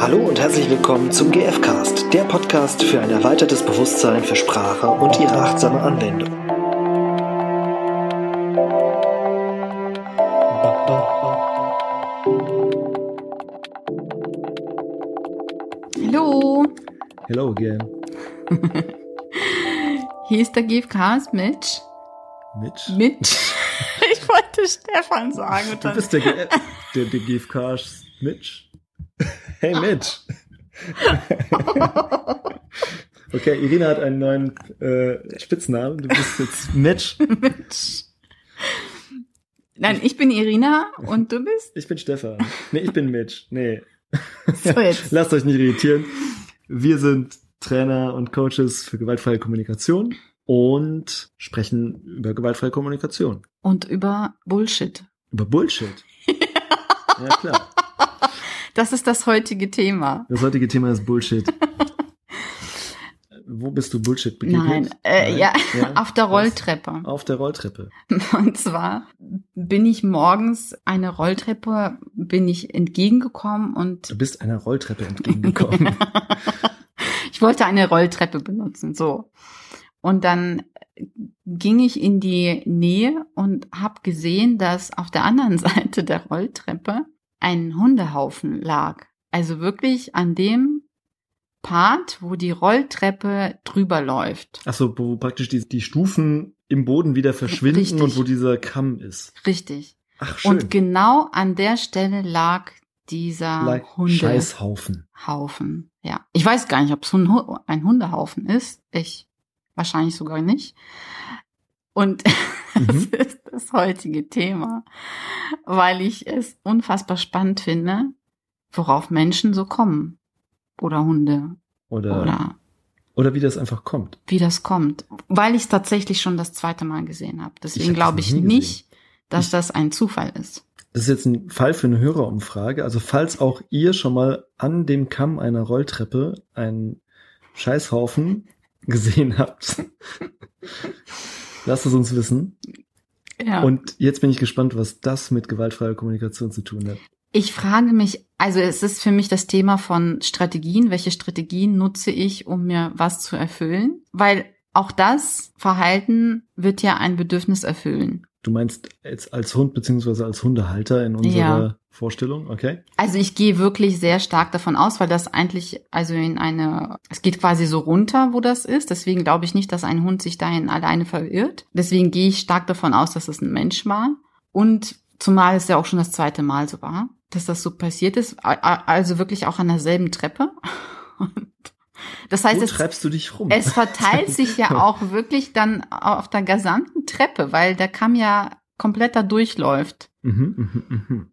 Hallo und herzlich willkommen zum GFcast, der Podcast für ein erweitertes Bewusstsein für Sprache und ihre achtsame Anwendung. Hallo, Hello again. hier ist der GFcast Mitch. Mitch. Mitch. Ich wollte Stefan sagen. Du bist der, G der, der GFK Mitch. Hey Mitch. Okay, Irina hat einen neuen äh, Spitznamen. Du bist jetzt Mitch. Mitch. Nein, ich bin Irina und du bist? Ich bin Stefan. Nee, ich bin Mitch. Nee. So jetzt. Lasst euch nicht irritieren. Wir sind Trainer und Coaches für gewaltfreie Kommunikation und sprechen über gewaltfreie Kommunikation. Und über Bullshit. Über Bullshit. Ja, klar. Das ist das heutige Thema. Das heutige Thema ist Bullshit. Wo bist du Bullshit begegnet? Nein, äh, ja, auf der Was? Rolltreppe. Auf der Rolltreppe. Und zwar bin ich morgens eine Rolltreppe, bin ich entgegengekommen und Du bist einer Rolltreppe entgegengekommen. ich wollte eine Rolltreppe benutzen, so. Und dann ging ich in die Nähe und habe gesehen, dass auf der anderen Seite der Rolltreppe ein Hundehaufen lag. Also wirklich an dem Part, wo die Rolltreppe drüber läuft. Achso, wo praktisch die, die Stufen im Boden wieder verschwinden Richtig. und wo dieser Kamm ist. Richtig. Ach, schön. Und genau an der Stelle lag dieser like Hundehaufen. Scheißhaufen. Ja. Ich weiß gar nicht, ob es ein Hundehaufen ist. Ich wahrscheinlich sogar nicht. Und das Mhm. ist das heutige Thema, weil ich es unfassbar spannend finde, worauf Menschen so kommen. Oder Hunde. Oder, Oder oder wie das einfach kommt. wie das kommt. Weil ich es tatsächlich schon das zweite Mal gesehen habe. Ich Deswegen glaube ich nie nicht, dass Ich- das ein Zufall ist. Das ist jetzt ein Fall für eine Hörerumfrage. Also falls auch ihr schon mal an dem Kamm einer Rolltreppe einen Scheißhaufen gesehen habt, lasst es uns wissen. Ja. Und jetzt bin ich gespannt, was das mit gewaltfreier Kommunikation zu tun hat. Ich frage mich, also es ist für mich das Thema von Strategien. Welche Strategien nutze ich, um mir was zu erfüllen? Weil auch das Verhalten wird ja ein Bedürfnis erfüllen. Du meinst jetzt als Hund beziehungsweise als Hundehalter in unserer Ja. Vorstellung, okay? Also ich gehe wirklich sehr stark davon aus, weil das eigentlich, also in eine, es geht quasi so runter, wo das ist. Deswegen glaube ich nicht, dass ein Hund sich dahin alleine verirrt. Deswegen gehe ich stark davon aus, dass es ein Mensch war. Und zumal es ja auch schon das zweite Mal so war, dass das so passiert ist. Also wirklich auch an derselben Treppe. Und das heißt, Wo es, treibst du dich rum? es verteilt sich ja auch wirklich dann auf der gesamten Treppe, weil der Kamm ja komplett da durchläuft. mhm, mhm, mhm.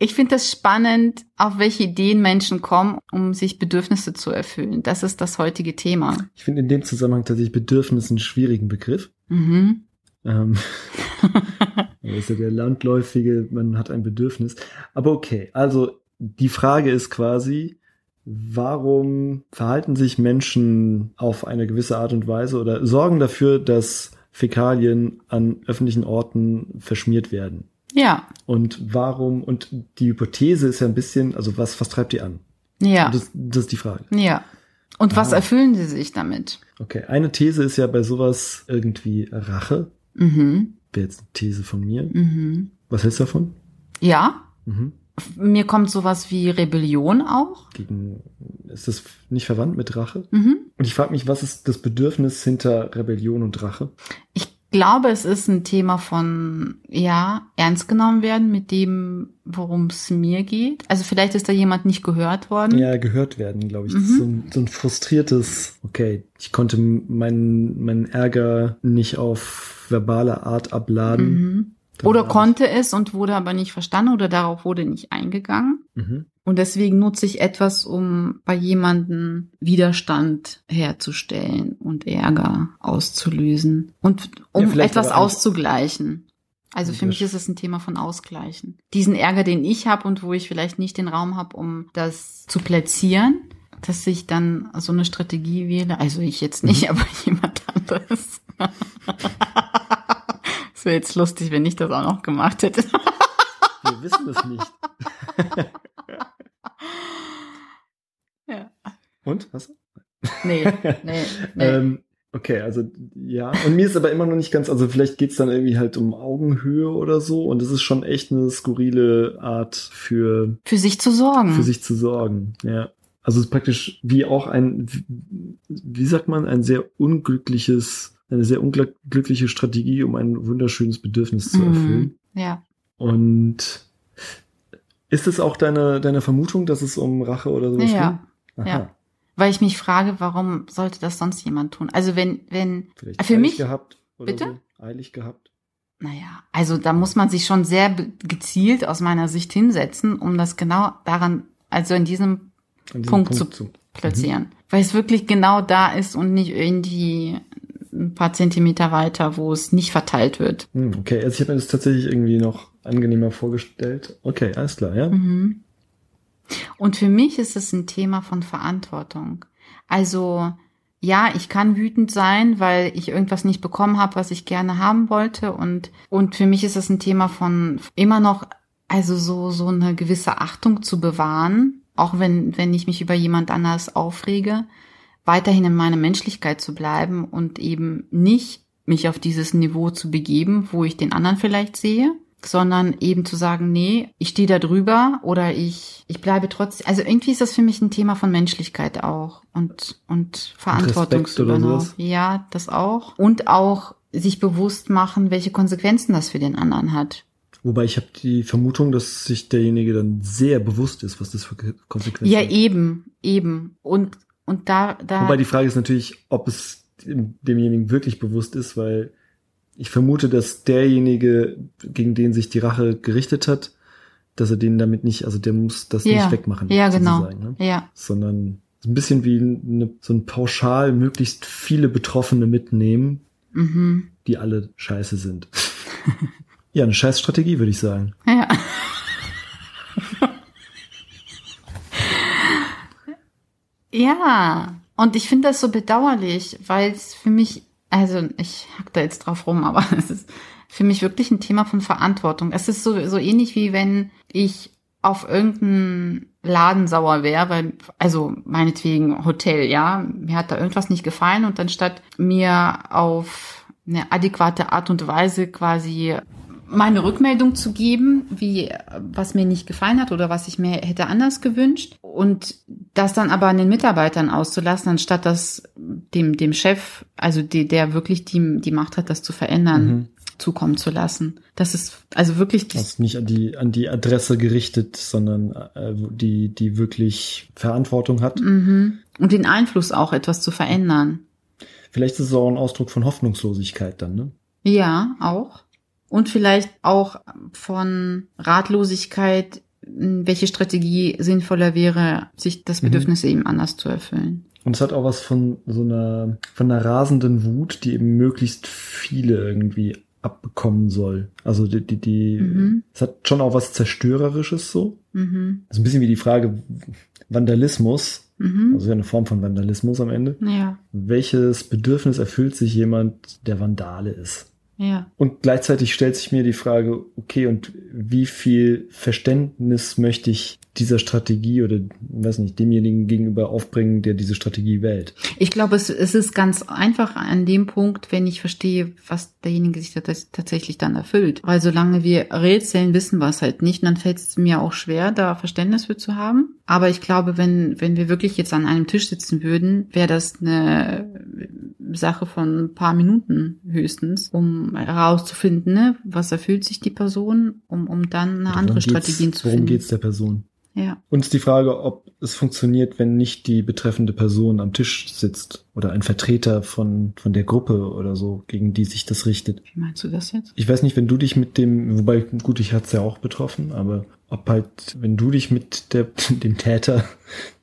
Ich finde es spannend, auf welche Ideen Menschen kommen, um sich Bedürfnisse zu erfüllen. Das ist das heutige Thema. Ich finde in dem Zusammenhang tatsächlich Bedürfnis einen schwierigen Begriff. Mhm. Ähm, das ist ja der landläufige, man hat ein Bedürfnis. Aber okay, also die Frage ist quasi, warum verhalten sich Menschen auf eine gewisse Art und Weise oder sorgen dafür, dass Fäkalien an öffentlichen Orten verschmiert werden? Ja, Und warum, und die Hypothese ist ja ein bisschen, also was, was treibt die an? ja, Das, das ist die Frage. ja. Und was Ah. erfüllen sie sich damit? Okay, eine These ist ja bei sowas irgendwie Rache. Mhm. Wäre jetzt eine These von mir. Mhm. Was hältst du davon? Ja, Mhm. Mir kommt sowas wie Rebellion auch. Gegen, ist das nicht verwandt mit Rache? Mhm. Und ich frage mich, was ist das Bedürfnis hinter Rebellion und Rache? Ich glaube, es ist ein Thema von, ja, ernst genommen werden mit dem, worum es mir geht. Also vielleicht ist da jemand nicht gehört worden. Ja, gehört werden, glaube ich. Das ist so, ein, so ein frustriertes, okay, ich konnte meinen meinen Ärger nicht auf verbale Art abladen. Mhm. Dann Oder hab ich- konnte es und wurde aber nicht verstanden oder darauf wurde nicht eingegangen. Mhm. Und deswegen nutze ich etwas, um bei jemandem Widerstand herzustellen und Ärger auszulösen und um Ja, etwas auszugleichen. Also für mich ist es ein Thema von Ausgleichen. Diesen Ärger, den ich habe und wo ich vielleicht nicht den Raum habe, um das zu platzieren, dass ich dann so eine Strategie wähle. Also ich jetzt nicht, Mhm. aber jemand anderes. Es wäre jetzt lustig, wenn ich das auch noch gemacht hätte. Wir wissen es nicht. ja. Und? Was? Nee, nee, nee. ähm, okay, also ja. Und mir ist aber immer noch nicht ganz, also vielleicht geht's dann irgendwie halt um Augenhöhe oder so. Und es ist schon echt eine skurrile Art für, Für sich zu sorgen. für sich zu sorgen. Ja. Also es ist praktisch wie auch ein, wie sagt man, ein sehr unglückliches, eine sehr unglückliche Strategie, um ein wunderschönes Bedürfnis zu erfüllen. Mhm. Ja. Und ist es auch deine, deine Vermutung, dass es um Rache oder sowas Ja, geht? Aha. ja. Weil ich mich frage, warum sollte das sonst jemand tun? Also wenn, wenn, Vielleicht Für eilig mich- gehabt oder Bitte? so? Eilig gehabt. naja, also da muss man sich schon sehr gezielt aus meiner Sicht hinsetzen, um das genau daran, also in diesem diesem Punkt zu- zu. platzieren. Weil es wirklich genau da ist und nicht irgendwie ein paar Zentimeter weiter, wo es nicht verteilt wird. Hm, okay, also ich habe mir das tatsächlich irgendwie noch angenehmer vorgestellt. Okay, alles klar, ja. Mhm. Und für mich ist es ein Thema von Verantwortung. Also ja, ich kann wütend sein, weil ich irgendwas nicht bekommen habe, was ich gerne haben wollte. Und, und für mich ist es ein Thema von immer noch, also so, so eine gewisse Achtung zu bewahren, auch wenn, wenn ich mich über jemand anders aufrege, weiterhin in meiner Menschlichkeit zu bleiben und eben nicht mich auf dieses Niveau zu begeben, wo ich den anderen vielleicht sehe, sondern eben zu sagen, nee, ich stehe da drüber oder ich, ich bleibe trotzdem. Also irgendwie ist das für mich ein Thema von Menschlichkeit auch und, und Verantwortungsübernahme. Ja, das auch. Und auch sich bewusst machen, welche Konsequenzen das für den anderen hat. Wobei ich habe die Vermutung, dass sich derjenige dann sehr bewusst ist, was das für Konsequenzen Ja, hat. eben, eben. Und, und da, da. Wobei die Frage ist natürlich, ob es dem- demjenigen wirklich bewusst ist, weil ich vermute, dass derjenige, gegen den sich die Rache gerichtet hat, dass er den damit nicht, also der muss das ja, nicht wegmachen. Ja, genau. Ne? Ja. Sondern so ein bisschen wie eine, so ein pauschal möglichst viele Betroffene mitnehmen, Mhm. die alle scheiße sind. ja, eine scheiß Strategie, würde ich sagen. Ja. Ja, und ich finde das so bedauerlich, weil es für mich, also ich hack da jetzt drauf rum, aber es ist für mich wirklich ein Thema von Verantwortung. Es ist so, so ähnlich wie wenn ich auf irgendeinen Laden sauer wäre, weil, also meinetwegen Hotel, ja, mir hat da irgendwas nicht gefallen und anstatt mir auf eine adäquate Art und Weise quasi meine Rückmeldung zu geben, wie was mir nicht gefallen hat oder was ich mir hätte anders gewünscht und das dann aber an den Mitarbeitern auszulassen, anstatt das dem dem Chef, also die, der wirklich die die Macht hat, das zu verändern, Mhm. zukommen zu lassen. Das ist also wirklich das, Also nicht an die, an die Adresse gerichtet, sondern äh, die, die wirklich Verantwortung hat. mhm. und den Einfluss auch etwas zu verändern. Vielleicht ist es auch ein Ausdruck von Hoffnungslosigkeit dann, ne? Ja, auch. Und vielleicht auch von Ratlosigkeit, welche Strategie sinnvoller wäre, sich das Mhm. Bedürfnis eben anders zu erfüllen. Und es hat auch was von so einer, von einer rasenden Wut, die eben möglichst viele irgendwie abbekommen soll. Also die, die, die Mhm. es hat schon auch was Zerstörerisches so. Mhm. Das ist ein bisschen wie die Frage Vandalismus, Mhm. also ja eine Form von Vandalismus am Ende. Ja, Welches Bedürfnis erfüllt sich jemand, der Vandale ist? Ja. Und gleichzeitig stellt sich mir die Frage, okay, und wie viel Verständnis möchte ich dieser Strategie oder, weiß nicht, demjenigen gegenüber aufbringen, der diese Strategie wählt? Ich glaube, es, es ist ganz einfach an dem Punkt, wenn ich verstehe, was derjenige sich tats- tatsächlich dann erfüllt. Weil solange wir rätseln, wissen wir es halt nicht. Und dann fällt es mir auch schwer, da Verständnis für zu haben. Aber ich glaube, wenn, wenn wir wirklich jetzt an einem Tisch sitzen würden, wäre das eine Sache von ein paar Minuten höchstens, um herauszufinden, ne, was erfüllt sich die Person, um, um dann eine andere Strategien zu Worum finden. geht's der Person? Ja. Und ist die Frage, ob es funktioniert, wenn nicht die betreffende Person am Tisch sitzt oder ein Vertreter von, von der Gruppe oder so, gegen die sich das richtet. Wie meinst du das jetzt? Ich weiß nicht, wenn du dich mit dem, wobei, gut, ich hatte es ja auch betroffen, aber ob halt, wenn du dich mit der, dem Täter,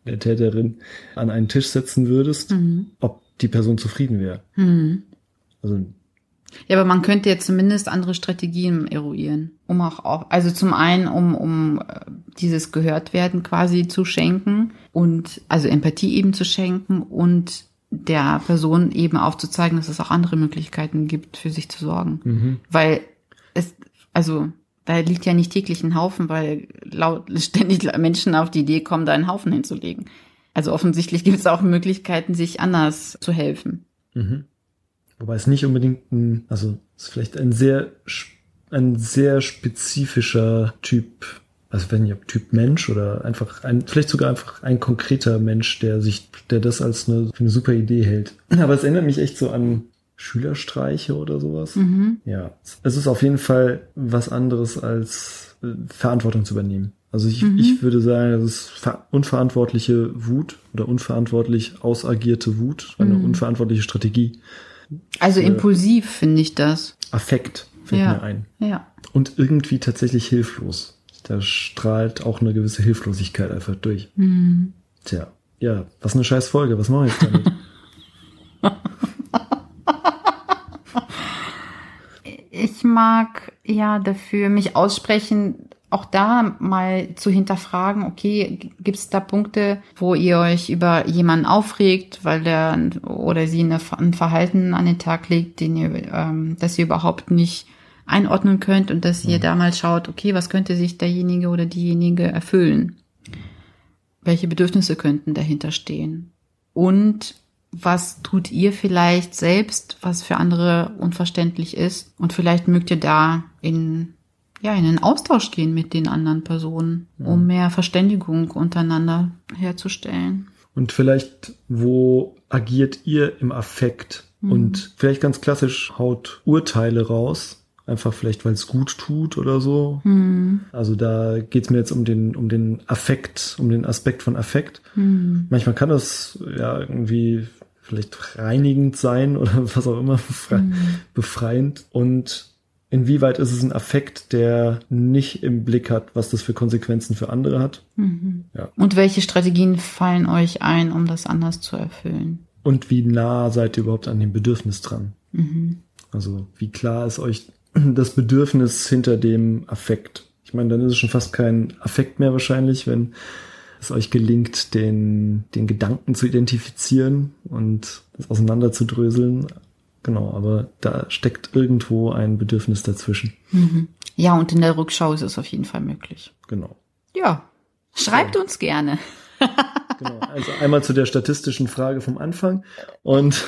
der Täterin an einen Tisch setzen würdest, Mhm. ob die Person zufrieden wäre. Mhm. Also, Ja, aber man könnte jetzt zumindest andere Strategien eruieren, um auch, auch also zum einen, um, um äh, dieses Gehörtwerden quasi zu schenken und also Empathie eben zu schenken und der Person eben aufzuzeigen, dass es auch andere Möglichkeiten gibt, für sich zu sorgen. mhm. Weil es, also Da liegt ja nicht täglich ein Haufen, weil laut, ständig Menschen auf die Idee kommen, da einen Haufen hinzulegen. Also offensichtlich gibt es auch Möglichkeiten, sich anders zu helfen. Mhm. Wobei es nicht unbedingt ein, also es ist vielleicht ein sehr, ein sehr spezifischer Typ, also wenn ihr Typ Mensch oder einfach ein, vielleicht sogar einfach ein konkreter Mensch, der sich, der das als eine, eine super Idee hält. Aber es erinnert mich echt so an Schülerstreiche oder sowas. Mhm. Ja, es ist auf jeden Fall was anderes als äh, Verantwortung zu übernehmen. Also ich, Mhm. ich würde sagen, das ist ver unverantwortliche Wut oder unverantwortlich ausagierte Wut, eine Mhm. unverantwortliche Strategie. Also Ja. impulsiv finde ich das. Affekt fällt Ja. mir ein. Ja. Und irgendwie tatsächlich hilflos. Da strahlt auch eine gewisse Hilflosigkeit einfach durch. Mhm. Tja, ja, was eine scheiß Folge. Was machen wir jetzt damit? Ich mag ja dafür mich aussprechen, auch da mal zu hinterfragen, okay, gibt es da Punkte, wo ihr euch über jemanden aufregt, weil der oder sie eine, ein Verhalten an den Tag legt, den ihr, ähm, das ihr überhaupt nicht einordnen könnt und dass ihr da mal schaut, okay, was könnte sich derjenige oder diejenige erfüllen? Welche Bedürfnisse könnten dahinter stehen? Und was tut ihr vielleicht selbst, was für andere unverständlich ist? Und vielleicht mögt ihr da in, ja, in einen Austausch gehen mit den anderen Personen, um mehr Verständigung untereinander herzustellen. Und vielleicht, wo agiert ihr im Affekt? Und vielleicht ganz klassisch haut Urteile raus. Einfach vielleicht, weil es gut tut oder so. Hm. Also da geht's mir jetzt um den, um den Affekt, um den Aspekt von Affekt. Hm. Manchmal kann das ja irgendwie vielleicht reinigend sein oder was auch immer, befre befreiend. Und inwieweit ist es ein Affekt, der nicht im Blick hat, was das für Konsequenzen für andere hat? Mhm. Ja. Und welche Strategien fallen euch ein, um das anders zu erfüllen? Und wie nah seid ihr überhaupt an dem Bedürfnis dran? Mhm. Also wie klar ist euch das Bedürfnis hinter dem Affekt? Ich meine, dann ist es schon fast kein Affekt mehr wahrscheinlich, wenn es euch gelingt, den, den Gedanken zu identifizieren und das auseinanderzudröseln. Genau, aber da steckt irgendwo ein Bedürfnis dazwischen. Mhm. Ja, und in der Rückschau ist es auf jeden Fall möglich. Genau. Ja, schreibt uns gerne. Genau. Also einmal zu der statistischen Frage vom Anfang. Und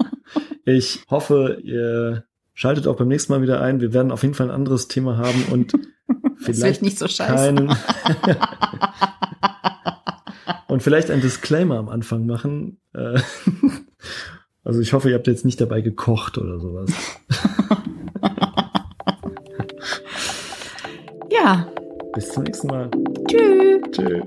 ich hoffe, ihr schaltet auch beim nächsten Mal wieder ein. Wir werden auf jeden Fall ein anderes Thema haben und vielleicht nicht so scheiße. keinen und vielleicht ein Disclaimer am Anfang machen. Also ich hoffe, ihr habt jetzt nicht dabei gekocht oder sowas. Ja, Bis zum nächsten Mal. tschüss. Tschüss.